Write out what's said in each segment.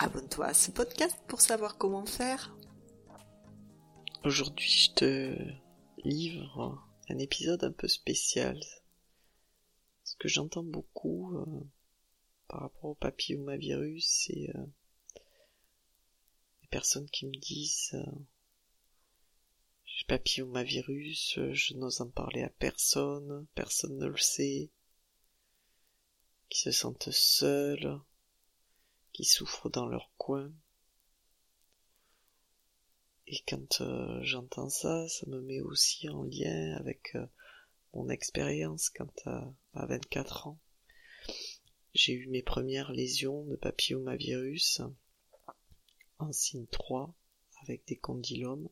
abonne-toi à ce podcast pour savoir comment faire. Aujourd'hui, je te livre un épisode un peu spécial. Ce que j'entends beaucoup euh, par rapport au papillomavirus, c'est euh, les personnes qui me disent euh, j'ai papillomavirus, je n'ose en parler à personne, personne ne le sait, qui se sentent seuls, souffrent dans leur coin. Et quand euh, j'entends ça, ça me met aussi en lien avec euh, mon expérience quand euh, à 24 ans, j'ai eu mes premières lésions de papillomavirus en signe 3 avec des condylomes.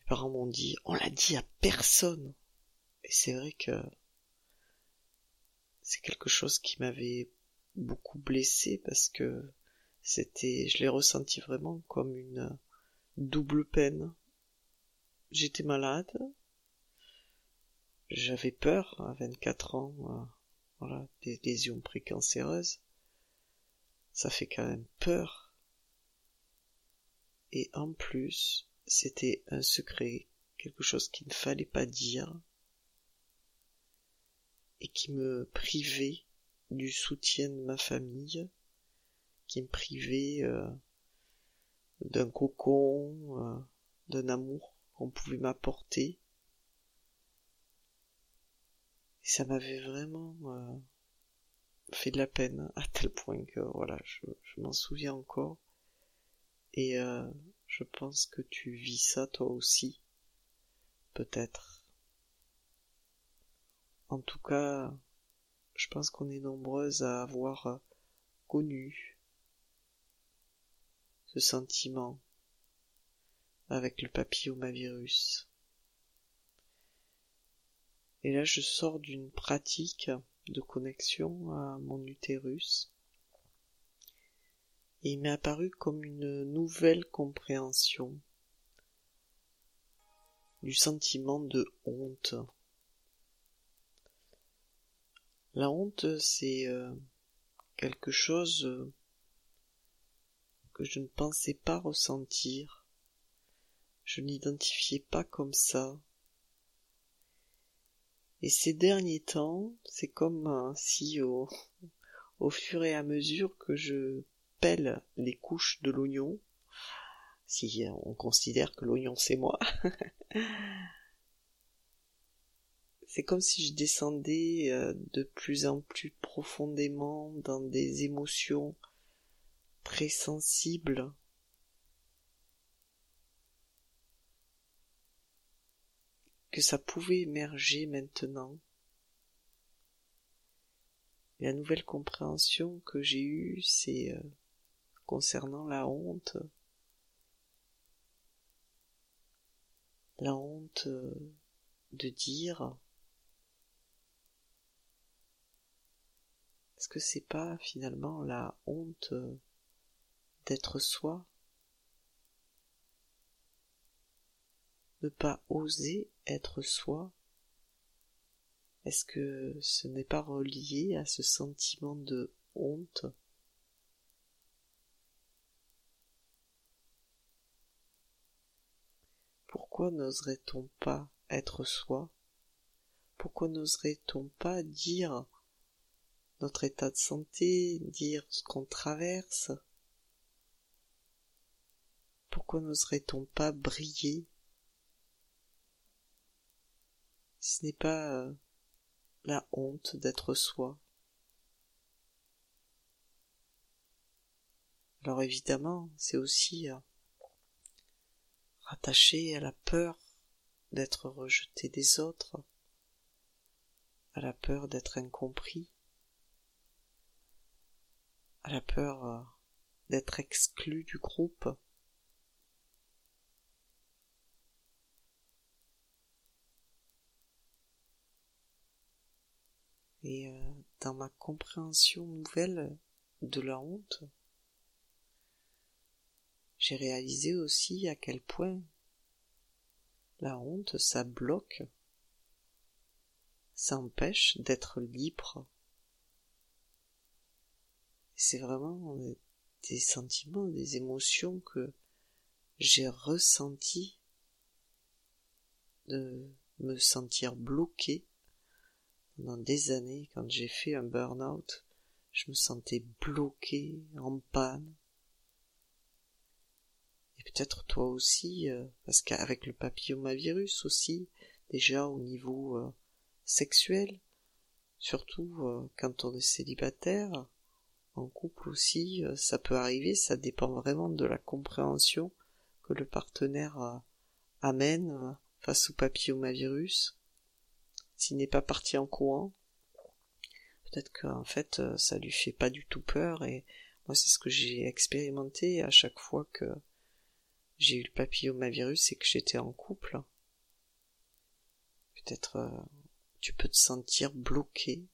Mes parents m'ont dit, on l'a dit à personne. Et c'est vrai que c'est quelque chose qui m'avait beaucoup blessé parce que c'était, je l'ai ressenti vraiment comme une double peine. J'étais malade, j'avais peur à 24 ans, euh, voilà, des lésions précancéreuses. Ça fait quand même peur. Et en plus, c'était un secret, quelque chose qu'il ne fallait pas dire et qui me privait du soutien de ma famille, qui me privait euh, d'un cocon, euh, d'un amour qu'on pouvait m'apporter. Et ça m'avait vraiment euh, fait de la peine à tel point que voilà, je, je m'en souviens encore. Et je pense que tu vis ça toi aussi, peut-être. En tout cas, je pense qu'on est nombreuses à avoir euh, connu ce sentiment avec le papillomavirus. Et là, je sors d'une pratique de connexion à mon utérus. Et il m'est apparu comme une nouvelle compréhension du sentiment de honte la honte, c'est euh, quelque chose euh, que je ne pensais pas ressentir. Je n'identifiais pas comme ça. Et ces derniers temps, c'est comme si au, au fur et à mesure que je pèle les couches de l'oignon, si on considère que l'oignon c'est moi, c'est comme si je descendais euh, de plus en plus profondément dans des émotions très sensibles. que ça pouvait émerger maintenant. la nouvelle compréhension que j'ai eue, c'est euh, concernant la honte. La honte euh, de dire Est-ce que c'est pas finalement la honte d'être soi? Ne pas oser être soi? Est-ce que ce n'est pas relié à ce sentiment de honte? Pourquoi n'oserait-on pas être soi? Pourquoi n'oserait-on pas dire notre état de santé, dire ce qu'on traverse. Pourquoi n'oserait-on pas briller? Ce n'est pas euh, la honte d'être soi. Alors évidemment, c'est aussi euh, rattaché à la peur d'être rejeté des autres, à la peur d'être incompris, à la peur euh, d'être exclu du groupe. Et euh, dans ma compréhension nouvelle de la honte, j'ai réalisé aussi à quel point la honte, ça bloque, ça empêche d'être libre. C'est vraiment des sentiments, des émotions que j'ai ressentis de me sentir bloqué pendant des années, quand j'ai fait un burn-out, je me sentais bloqué, en panne. Et peut-être toi aussi, euh, parce qu'avec le papillomavirus aussi, déjà au niveau euh, sexuel, surtout euh, quand on est célibataire, en couple aussi, ça peut arriver, ça dépend vraiment de la compréhension que le partenaire amène face au papillomavirus s'il n'est pas parti en courant, peut-être qu'en fait euh, ça lui fait pas du tout peur et moi c'est ce que j'ai expérimenté à chaque fois que j'ai eu le papillomavirus et que j'étais en couple. Peut-être euh, tu peux te sentir bloqué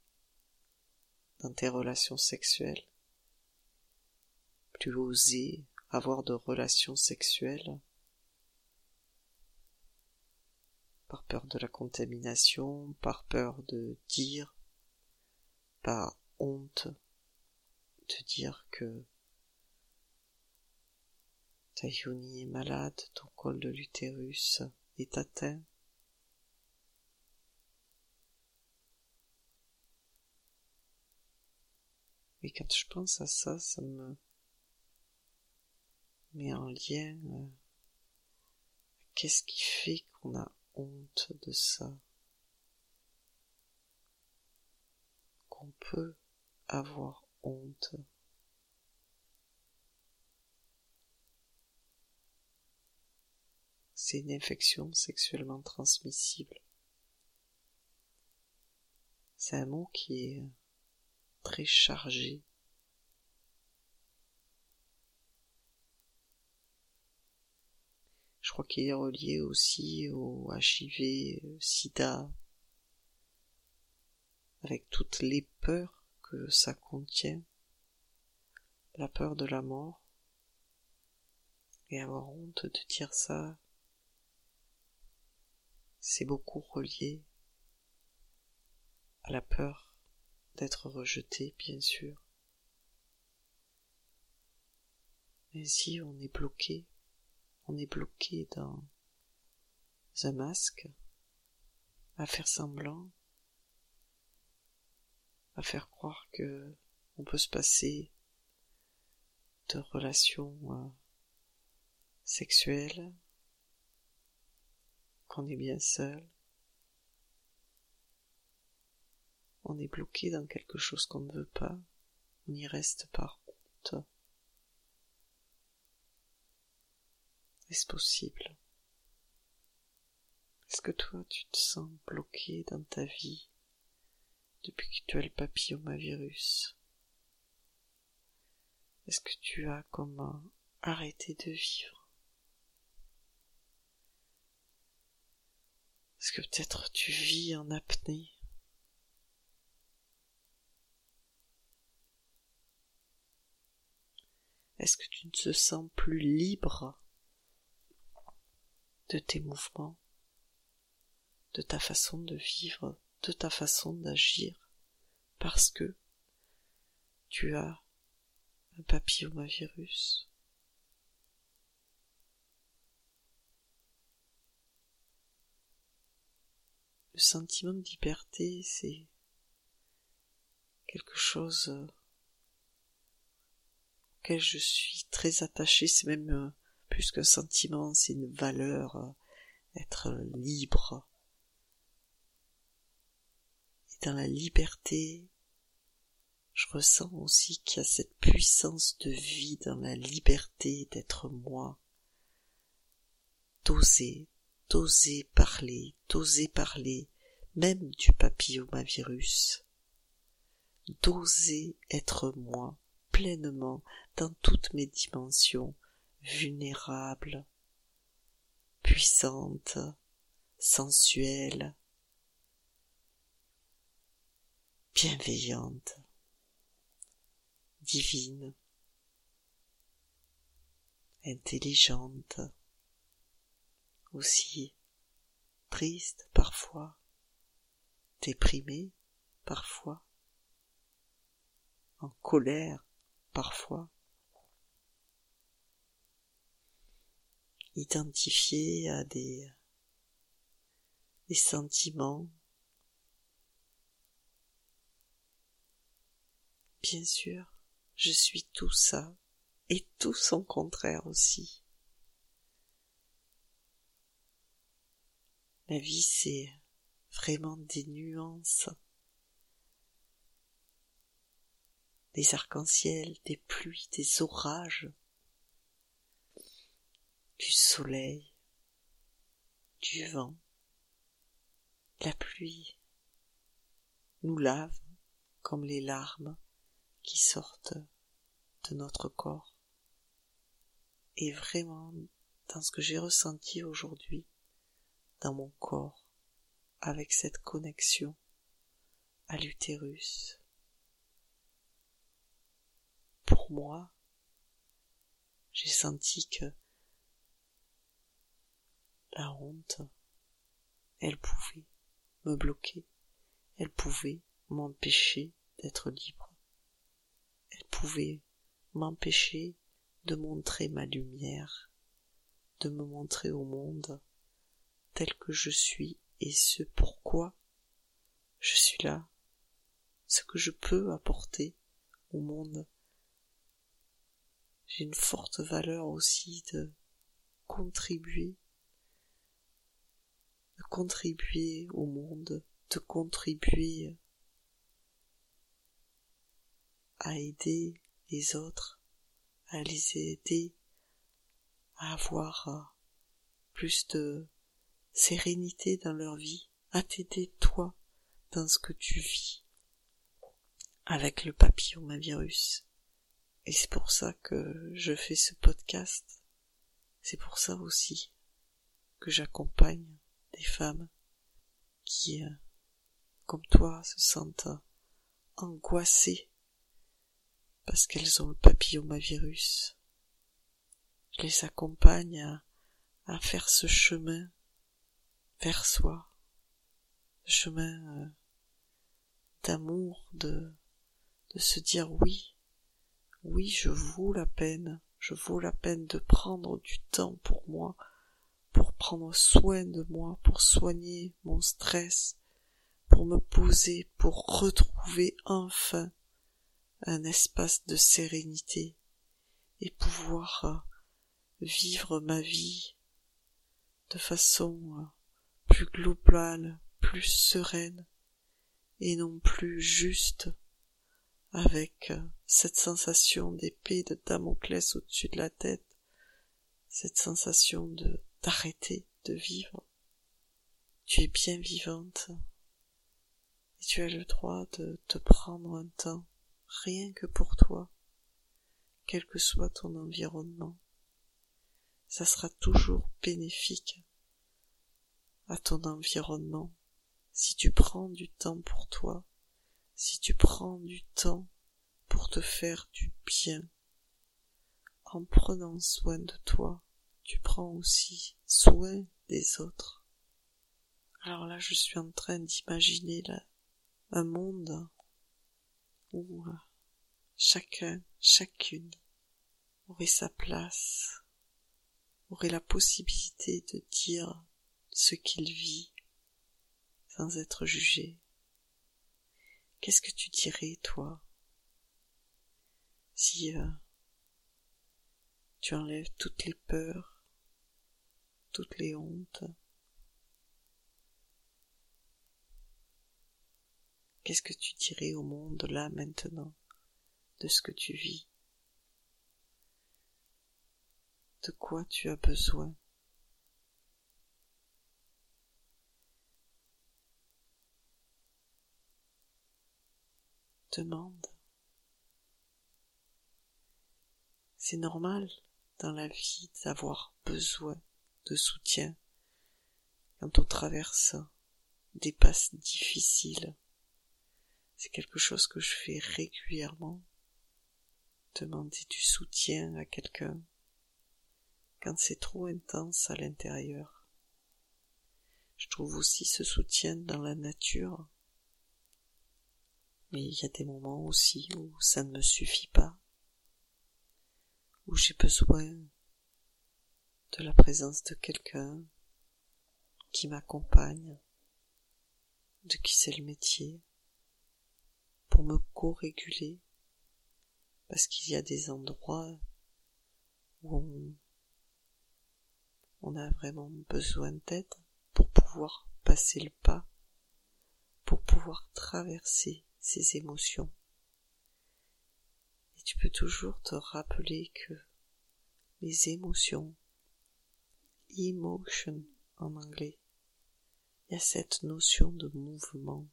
dans tes relations sexuelles, plus oser avoir de relations sexuelles par peur de la contamination, par peur de dire, par honte de dire que ta yoni est malade, ton col de l'utérus est atteint? Et quand je pense à ça, ça me met en lien. Euh, qu'est-ce qui fait qu'on a honte de ça, qu'on peut avoir honte. C'est une infection sexuellement transmissible. C'est un mot qui est très chargé Je crois qu'il est relié aussi au HIV, euh, sida, avec toutes les peurs que ça contient, la peur de la mort, et avoir honte de dire ça, c'est beaucoup relié à la peur d'être rejeté, bien sûr. Mais si on est bloqué, on est bloqué dans un masque, à faire semblant, à faire croire que on peut se passer de relations euh, sexuelles, qu'on est bien seul, on est bloqué dans quelque chose qu'on ne veut pas, on y reste par honte. Est-ce possible? Est-ce que toi tu te sens bloqué dans ta vie depuis que tu as le papillomavirus? Est-ce que tu as comme arrêté de vivre? Est-ce que peut-être tu vis en apnée? Est-ce que tu ne te sens plus libre? De tes mouvements, de ta façon de vivre, de ta façon d'agir, parce que tu as un papillomavirus. Le sentiment de liberté, c'est quelque chose auquel je suis très attachée, c'est même euh, plus qu'un sentiment, c'est une valeur, euh, être libre. Et dans la liberté, je ressens aussi qu'il y a cette puissance de vie dans la liberté d'être moi, d'oser, d'oser parler, d'oser parler, même du papillomavirus, d'oser être moi, pleinement dans toutes mes dimensions, vulnérable, puissante, sensuelle, bienveillante, divine, intelligente, aussi triste parfois, déprimée parfois, en colère parfois, identifiée à des, des sentiments. Bien sûr, je suis tout ça et tout son contraire aussi. La vie, c'est vraiment des nuances, des arcs-en-ciel, des pluies, des orages, du soleil, du vent. La pluie nous lave comme les larmes qui sortent de notre corps. Et vraiment, dans ce que j'ai ressenti aujourd'hui, dans mon corps, avec cette connexion à l'utérus, pour moi, j'ai senti que la honte, elle pouvait me bloquer, elle pouvait m'empêcher d'être libre. Pouvait m'empêcher de montrer ma lumière, de me montrer au monde tel que je suis et ce pourquoi je suis là, ce que je peux apporter au monde. J'ai une forte valeur aussi de contribuer, contribuer au monde, de contribuer à aider les autres, à les aider à avoir plus de sérénité dans leur vie, à t'aider toi dans ce que tu vis avec le papillomavirus. Et c'est pour ça que je fais ce podcast. C'est pour ça aussi que j'accompagne femmes qui, euh, comme toi, se sentent angoissées parce qu'elles ont le papillomavirus. Je les accompagne à, faire ce chemin vers soi, ce chemin euh, d'amour, de, de se dire oui, oui, je vaux la peine, je vaux la peine de prendre du temps pour moi, pour prendre soin de moi, pour soigner mon stress, pour me poser, pour retrouver enfin un espace de sérénité et pouvoir euh, vivre ma vie de façon euh, plus globale, plus sereine et non plus juste avec euh, cette sensation d'épée de Damoclès au-dessus de la tête, cette sensation de d'arrêter de vivre. Tu es bien vivante et tu as le droit de te prendre un temps rien que pour toi, quel que soit ton environnement. Ça sera toujours bénéfique à ton environnement si tu prends du temps pour toi, si tu prends du temps pour te faire du bien. En prenant soin de toi, tu prends aussi soin des autres. Alors là, je suis en train d'imaginer un monde où chacun, chacune aurait sa place, aurait la possibilité de dire ce qu'il vit sans être jugé. Qu'est-ce que tu dirais, toi, si euh, tu enlèves toutes les peurs, toutes les hontes, Qu'est-ce que tu dirais au monde là maintenant de ce que tu vis? De quoi tu as besoin? Demande. C'est normal dans la vie d'avoir besoin de soutien quand on traverse des passes difficiles. C'est quelque chose que je fais régulièrement. Demander du soutien à quelqu'un quand c'est trop intense à l'intérieur. Je trouve aussi ce soutien dans la nature. Mais il y a des moments aussi où ça ne me suffit pas, où j'ai besoin de la présence de quelqu'un qui m'accompagne, de qui c'est le métier, pour me co-réguler, parce qu'il y a des endroits où on, a vraiment besoin d'aide pour pouvoir passer le pas, pour pouvoir traverser ces émotions. Et tu peux toujours te rappeler que les émotions, emotion en anglais, il y a cette notion de mouvement.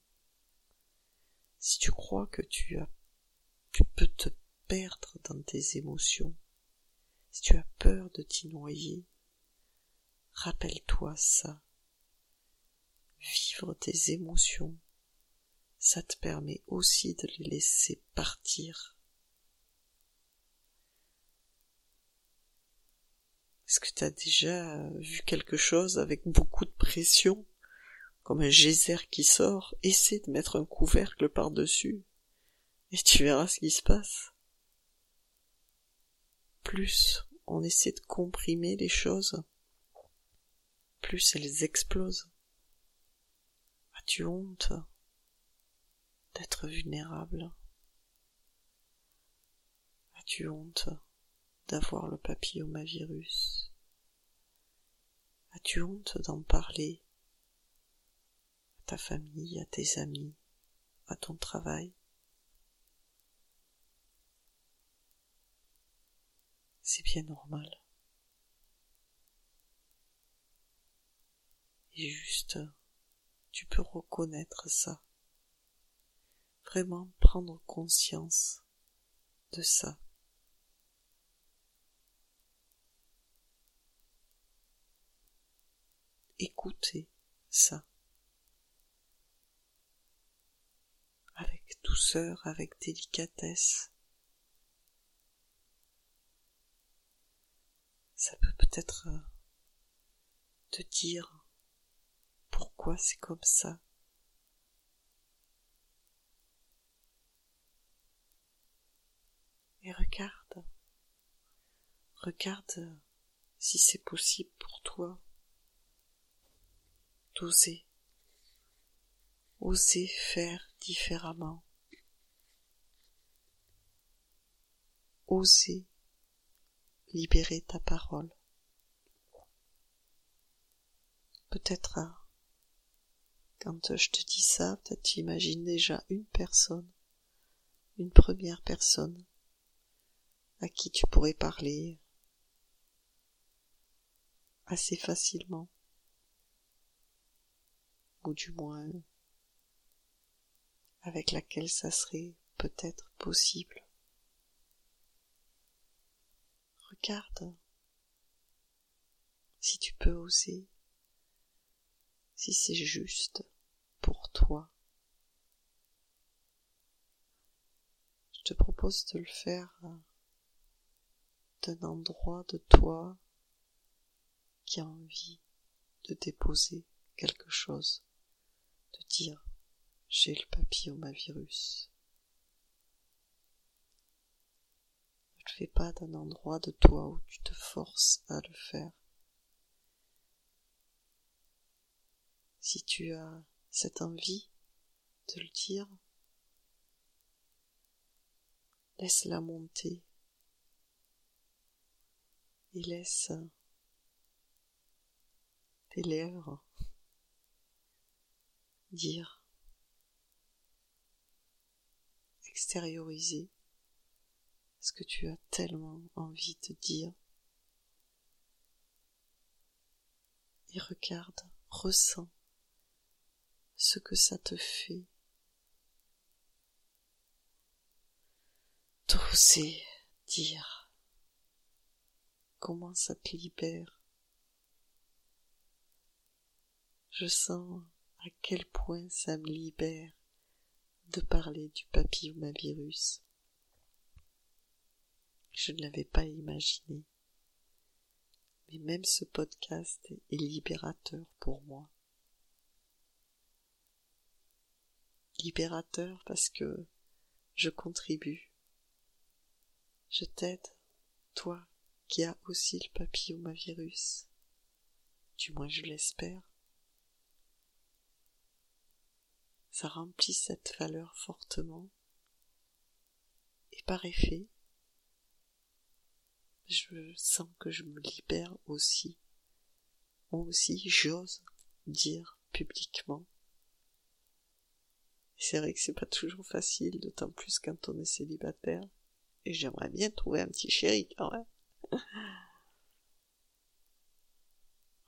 Si tu crois que tu as, tu peux te perdre dans tes émotions, si tu as peur de t'y noyer, rappelle-toi ça. Vivre tes émotions, ça te permet aussi de les laisser partir. Est-ce que tu as déjà vu quelque chose avec beaucoup de pression? Comme un geyser qui sort, essaie de mettre un couvercle par-dessus, et tu verras ce qui se passe. Plus on essaie de comprimer les choses, plus elles explosent. As-tu honte d'être vulnérable? As-tu honte d'avoir le papillomavirus As-tu honte d'en parler ta famille, à tes amis, à ton travail? C'est bien normal. Et juste, tu peux reconnaître ça. Vraiment prendre conscience de ça. Écouter ça. douceur, avec délicatesse. Ça peut peut-être euh, te dire pourquoi c'est comme ça. Et regarde, regarde si c'est possible pour toi oser faire différemment. oser libérer ta parole. Peut-être quand je te dis ça, tu imagines déjà une personne, une première personne à qui tu pourrais parler assez facilement, ou du moins avec laquelle ça serait peut-être possible. Regarde si tu peux oser, si c'est juste pour toi. Je te propose de le faire d'un endroit de toi qui a envie de déposer quelque chose, de dire j'ai le papillomavirus. fais pas d'un endroit de toi où tu te forces à le faire. Si tu as cette envie de le dire, laisse-la monter et laisse tes lèvres dire, extérioriser ce que tu as tellement envie de dire. Et regarde, ressens ce que ça te fait d'oser dire comment ça te libère. Je sens à quel point ça me libère de parler du papillomavirus. Je ne l'avais pas imaginé. Mais même ce podcast est libérateur pour moi. Libérateur parce que je contribue. Je t'aide, toi qui as aussi le papillomavirus. Du moins je l'espère. Ça remplit cette valeur fortement. Et par effet, je sens que je me libère aussi. Moi aussi, j'ose dire publiquement. C'est vrai que c'est pas toujours facile, d'autant plus quand on est célibataire. Et j'aimerais bien trouver un petit chéri quand même.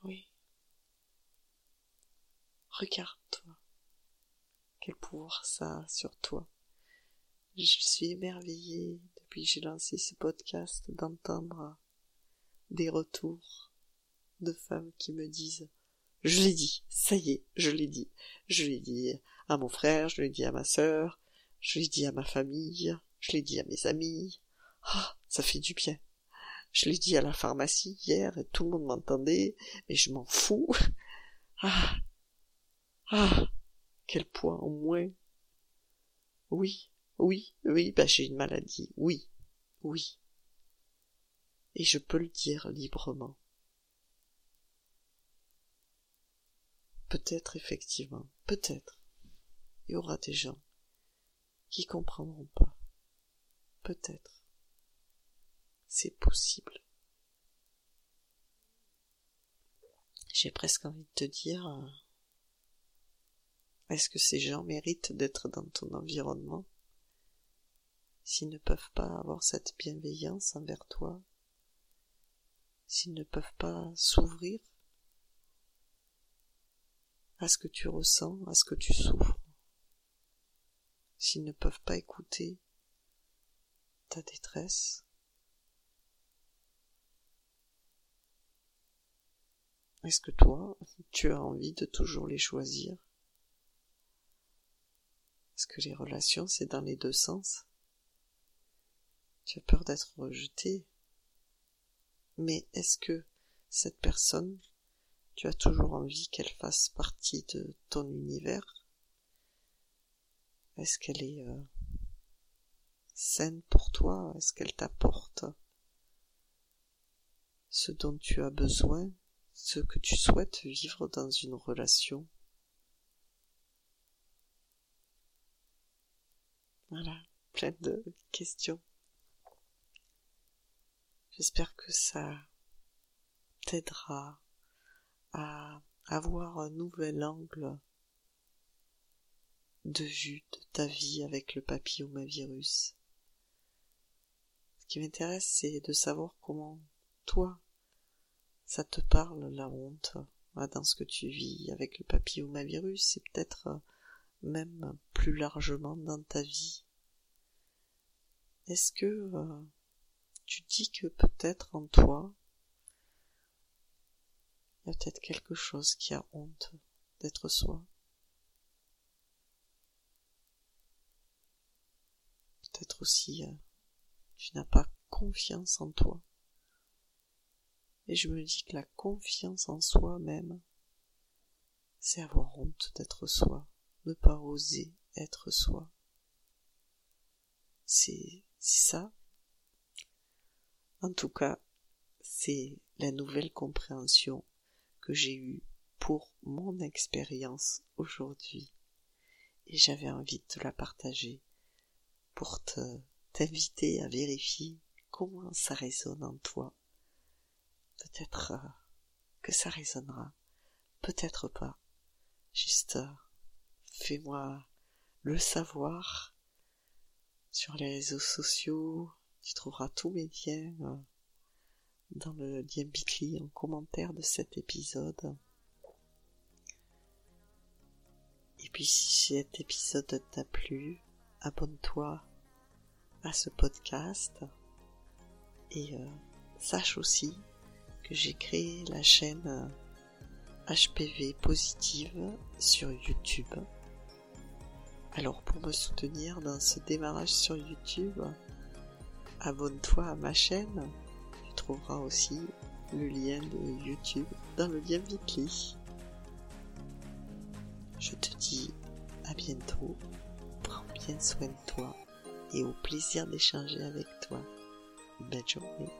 oui. Regarde-toi. Quel pouvoir ça a sur toi. Je suis émerveillée depuis que j'ai lancé ce podcast d'entendre des retours de femmes qui me disent je l'ai dit, ça y est, je l'ai dit. Je l'ai dit à mon frère, je l'ai dit à ma sœur, je l'ai dit à ma famille, je l'ai dit à mes amis. Ah, ça fait du bien. Je l'ai dit à la pharmacie hier et tout le monde m'entendait, mais je m'en fous. Ah, ah, quel poids en moins. Oui, oui, oui, bah j'ai une maladie, oui, oui. Et je peux le dire librement. Peut-être effectivement, peut-être, il y aura des gens qui comprendront pas. Peut-être. C'est possible. J'ai presque envie de te dire, euh, est-ce que ces gens méritent d'être dans ton environnement. S'ils ne peuvent pas avoir cette bienveillance envers toi, s'ils ne peuvent pas s'ouvrir à ce que tu ressens, à ce que tu souffres, s'ils ne peuvent pas écouter ta détresse, Est-ce que toi, tu as envie de toujours les choisir? Est-ce que les relations, c'est dans les deux sens. Tu as peur d'être rejeté. Mais est-ce que cette personne, tu as toujours envie qu'elle fasse partie de ton univers? Est-ce qu'elle est, euh, saine pour toi? Est-ce qu'elle t'apporte ce dont tu as besoin, ce que tu souhaites vivre dans une relation? Voilà, plein de questions. J'espère que ça t'aidera à avoir un nouvel angle de vue de ta vie avec le papillomavirus. Ce qui m'intéresse, c'est de savoir comment toi, ça te parle la honte dans ce que tu vis avec le papillomavirus et peut-être même plus largement dans ta vie. Est-ce que euh, tu dis que peut-être en toi, il y a peut-être quelque chose qui a honte d'être soi? Peut-être aussi euh, tu n'as pas confiance en toi. Et je me dis que la confiance en soi-même, c'est avoir honte d'être soi, ne pas oser être soi. C'est ça en tout cas, c'est la nouvelle compréhension que j'ai eue pour mon expérience aujourd'hui. Et j'avais envie de te la partager pour te t'inviter à vérifier comment ça résonne en toi. Peut-être euh, que ça résonnera, peut-être pas. Juste euh, fais-moi le savoir sur les réseaux sociaux, tu trouveras tous mes liens euh, dans le lien Bitly en commentaire de cet épisode. Et puis si cet épisode t'a plu, abonne-toi à ce podcast et euh, sache aussi que j'ai créé la chaîne HPV positive sur YouTube. Alors pour me soutenir dans ce démarrage sur YouTube, abonne-toi à ma chaîne. Tu trouveras aussi le lien de YouTube dans le lien Bitly. Je te dis à bientôt, prends bien soin de toi et au plaisir d'échanger avec toi. Belle journée.